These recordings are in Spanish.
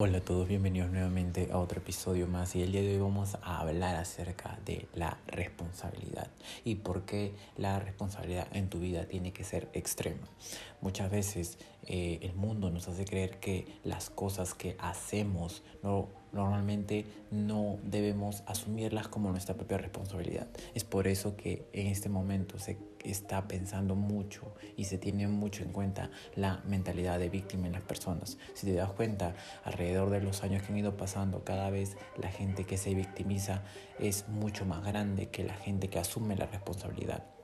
Hola a todos, bienvenidos nuevamente a otro episodio más y el día de hoy vamos a hablar acerca de la responsabilidad y por qué la responsabilidad en tu vida tiene que ser extrema. Muchas veces eh, el mundo nos hace creer que las cosas que hacemos no, normalmente no debemos asumirlas como nuestra propia responsabilidad. Es por eso que en este momento se está pensando mucho y se tiene mucho en cuenta la mentalidad de víctima en las personas. Si te das cuenta, alrededor de los años que han ido pasando, cada vez la gente que se victimiza es mucho más grande que la gente que asume la responsabilidad.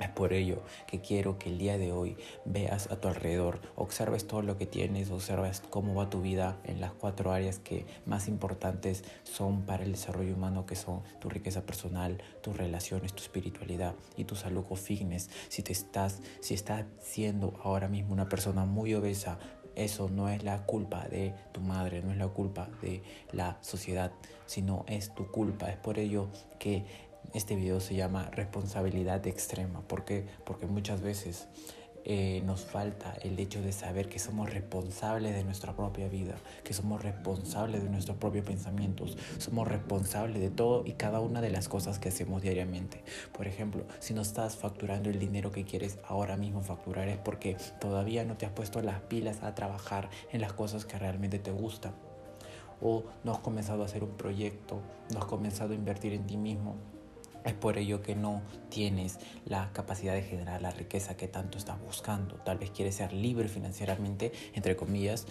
Es por ello que quiero que el día de hoy veas a tu alrededor, observes todo lo que tienes, observes cómo va tu vida en las cuatro áreas que más importantes son para el desarrollo humano, que son tu riqueza personal, tus relaciones, tu espiritualidad y tu salud o fitness. Si te estás, si estás siendo ahora mismo una persona muy obesa, eso no es la culpa de tu madre, no es la culpa de la sociedad, sino es tu culpa. Es por ello que este video se llama responsabilidad extrema. ¿Por qué? Porque muchas veces eh, nos falta el hecho de saber que somos responsables de nuestra propia vida, que somos responsables de nuestros propios pensamientos, somos responsables de todo y cada una de las cosas que hacemos diariamente. Por ejemplo, si no estás facturando el dinero que quieres ahora mismo facturar es porque todavía no te has puesto las pilas a trabajar en las cosas que realmente te gustan. O no has comenzado a hacer un proyecto, no has comenzado a invertir en ti mismo, es por ello que no tienes la capacidad de generar la riqueza que tanto estás buscando. Tal vez quieres ser libre financieramente, entre comillas,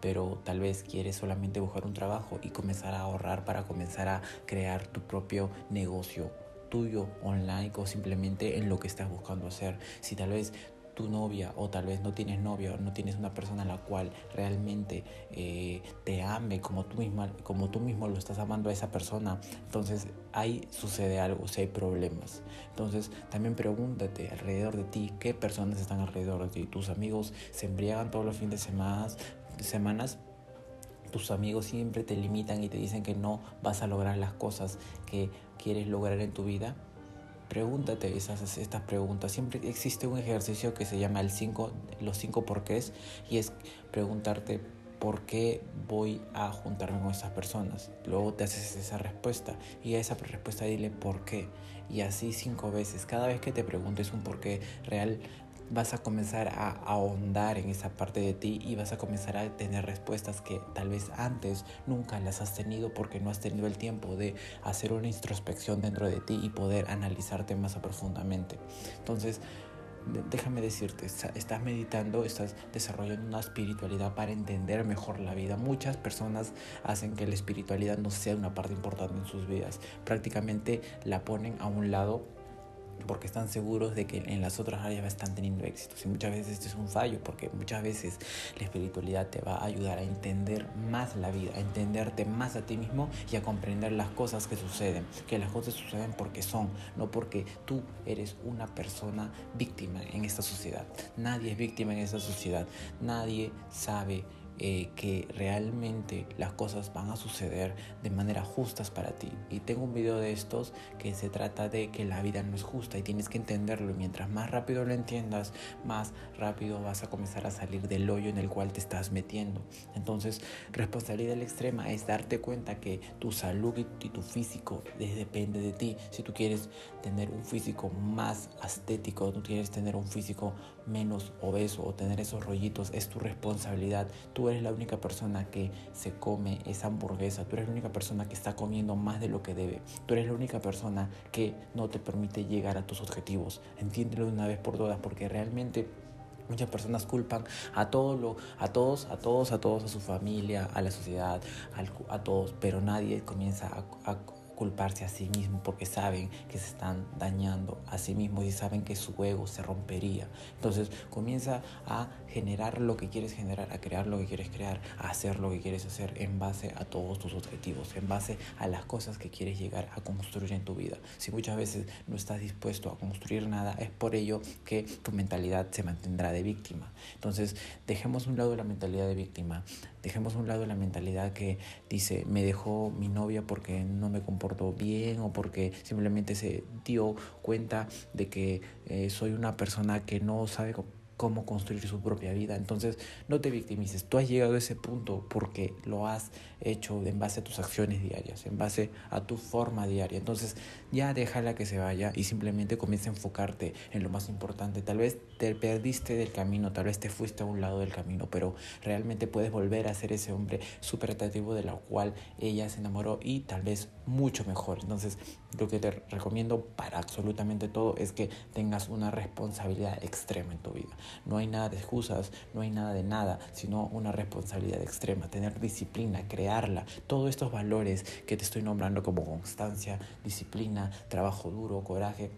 pero tal vez quieres solamente buscar un trabajo y comenzar a ahorrar para comenzar a crear tu propio negocio tuyo online o simplemente en lo que estás buscando hacer. Si tal vez tu novia o tal vez no tienes novia o no tienes una persona a la cual realmente eh, te ame como tú, misma, como tú mismo lo estás amando a esa persona, entonces ahí sucede algo, si hay problemas. Entonces también pregúntate alrededor de ti, ¿qué personas están alrededor de ti? ¿Tus amigos se embriagan todos los fines de semana, semanas? tus amigos siempre te limitan y te dicen que no vas a lograr las cosas que quieres lograr en tu vida. Pregúntate esas, estas preguntas. Siempre existe un ejercicio que se llama el cinco, los cinco porqués y es preguntarte por qué voy a juntarme con estas personas. Luego te haces esa respuesta y a esa respuesta dile por qué. Y así cinco veces. Cada vez que te preguntes un por qué real, vas a comenzar a ahondar en esa parte de ti y vas a comenzar a tener respuestas que tal vez antes nunca las has tenido porque no has tenido el tiempo de hacer una introspección dentro de ti y poder analizarte más profundamente. Entonces, déjame decirte, estás meditando, estás desarrollando una espiritualidad para entender mejor la vida. Muchas personas hacen que la espiritualidad no sea una parte importante en sus vidas. Prácticamente la ponen a un lado porque están seguros de que en las otras áreas están teniendo éxito. Y muchas veces este es un fallo, porque muchas veces la espiritualidad te va a ayudar a entender más la vida, a entenderte más a ti mismo y a comprender las cosas que suceden. Que las cosas suceden porque son, no porque tú eres una persona víctima en esta sociedad. Nadie es víctima en esta sociedad. Nadie sabe eh, que realmente las cosas van a suceder de manera justas para ti. Y tengo un video de estos que se trata de que la vida no es justa y tienes que entenderlo. Y mientras más rápido lo entiendas, más rápido vas a comenzar a salir del hoyo en el cual te estás metiendo. Entonces, responsabilidad extrema es darte cuenta que tu salud y tu físico depende de ti. Si tú quieres tener un físico más estético, tú quieres tener un físico menos obeso o tener esos rollitos, es tu responsabilidad. Tú eres la única persona que se come esa hamburguesa, tú eres la única persona que está comiendo más de lo que debe, tú eres la única persona que no te permite llegar a tus objetivos. Entiéndelo de una vez por todas porque realmente Muchas personas culpan a todo a todos, a todos, a todos, a su familia, a la sociedad, a todos, pero nadie comienza a culparse a sí mismo porque saben que se están dañando a sí mismos y saben que su ego se rompería. Entonces comienza a generar lo que quieres generar, a crear lo que quieres crear, a hacer lo que quieres hacer en base a todos tus objetivos, en base a las cosas que quieres llegar a construir en tu vida. Si muchas veces no estás dispuesto a construir nada, es por ello que tu mentalidad se mantendrá de víctima. Entonces dejemos un lado la mentalidad de víctima, dejemos un lado la mentalidad que dice, me dejó mi novia porque no me comportó bien o porque simplemente se dio cuenta de que eh, soy una persona que no sabe cómo construir su propia vida. Entonces, no te victimices. Tú has llegado a ese punto porque lo has hecho en base a tus acciones diarias, en base a tu forma diaria. Entonces, ya déjala que se vaya y simplemente comienza a enfocarte en lo más importante. Tal vez te perdiste del camino, tal vez te fuiste a un lado del camino, pero realmente puedes volver a ser ese hombre súper atractivo de la cual ella se enamoró y tal vez mucho mejor. Entonces, lo que te recomiendo para absolutamente todo es que tengas una responsabilidad extrema en tu vida. No hay nada de excusas, no hay nada de nada, sino una responsabilidad extrema, tener disciplina, crearla, todos estos valores que te estoy nombrando como constancia, disciplina, trabajo duro, coraje,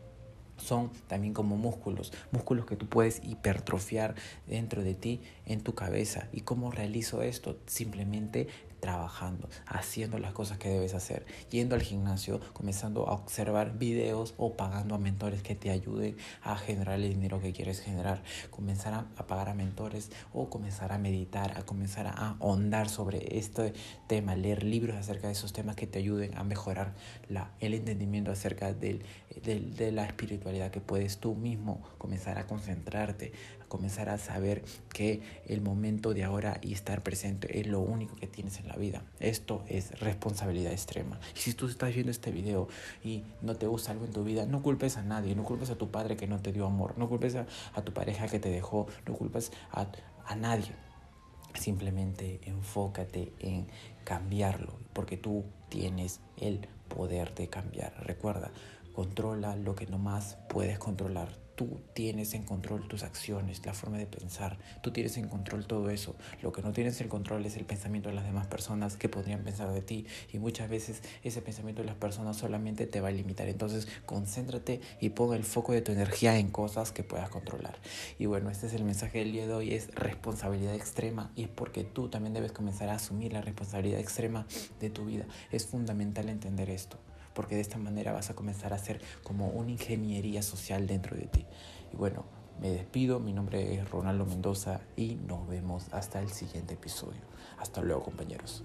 son también como músculos, músculos que tú puedes hipertrofiar dentro de ti, en tu cabeza. ¿Y cómo realizo esto? Simplemente trabajando, haciendo las cosas que debes hacer, yendo al gimnasio, comenzando a observar videos o pagando a mentores que te ayuden a generar el dinero que quieres generar, comenzar a, pagar a mentores o comenzar a meditar, a comenzar a ahondar sobre este tema, leer libros acerca de esos temas que te ayuden a mejorar la, el entendimiento acerca del, de la espiritualidad que puedes tú mismo comenzar a concentrarte, comenzar a saber que el momento de ahora y estar presente es lo único que tienes en la vida. Esto es responsabilidad extrema. Y si tú estás viendo este video y no te gusta algo en tu vida, no culpes a nadie, no culpes a tu padre que no te dio amor, no culpes a, tu pareja que te dejó, no culpes a, a nadie. Simplemente enfócate en cambiarlo, porque tú tienes el poder de cambiar. Recuerda, controla lo que no más puedes controlar tú tienes en control tus acciones, la forma de pensar, tú tienes en control todo eso. Lo que no tienes en control es el pensamiento de las demás personas que podrían pensar de ti y muchas veces ese pensamiento de las personas solamente te va a limitar. Entonces concéntrate y ponga el foco de tu energía en cosas que puedas controlar. Y bueno, este es el mensaje del día de hoy, es responsabilidad extrema y es porque tú también debes comenzar a asumir la responsabilidad extrema de tu vida. Es fundamental entender esto porque de esta manera vas a comenzar a hacer como una ingeniería social dentro de ti. Y bueno, me despido, mi nombre es Ronaldo Mendoza y nos vemos hasta el siguiente episodio. Hasta luego compañeros.